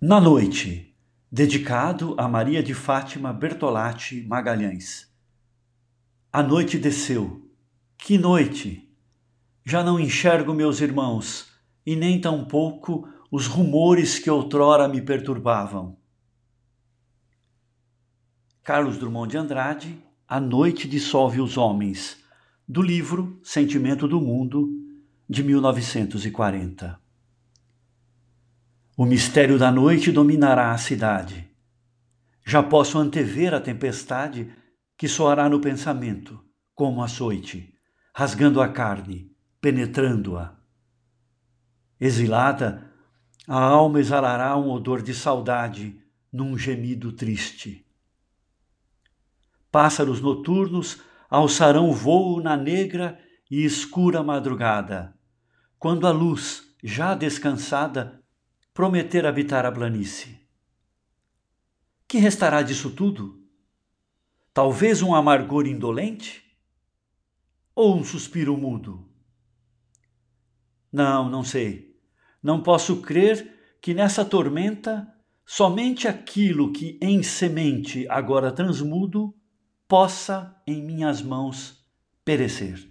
Na noite, dedicado a Maria de Fátima Bertolatti Magalhães. A noite desceu. Que noite! Já não enxergo meus irmãos, e nem tampouco os rumores que outrora me perturbavam. Carlos Drummond de Andrade, A Noite Dissolve os Homens, do livro Sentimento do Mundo, de 1940. O mistério da noite dominará a cidade. Já posso antever a tempestade que soará no pensamento, como açoite, rasgando a carne, penetrando-a. Exilada, a alma exalará um odor de saudade num gemido triste. Pássaros noturnos alçarão voo na negra e escura madrugada, quando a luz, já descansada, prometer habitar a planície. Que restará disso tudo? Talvez um amargor indolente? Ou um suspiro mudo? Não, não sei. Não posso crer que nessa tormenta somente aquilo que em semente agora transmudo possa em minhas mãos perecer.